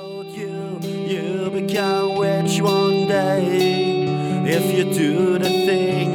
told you you become rich one day. If you do the thing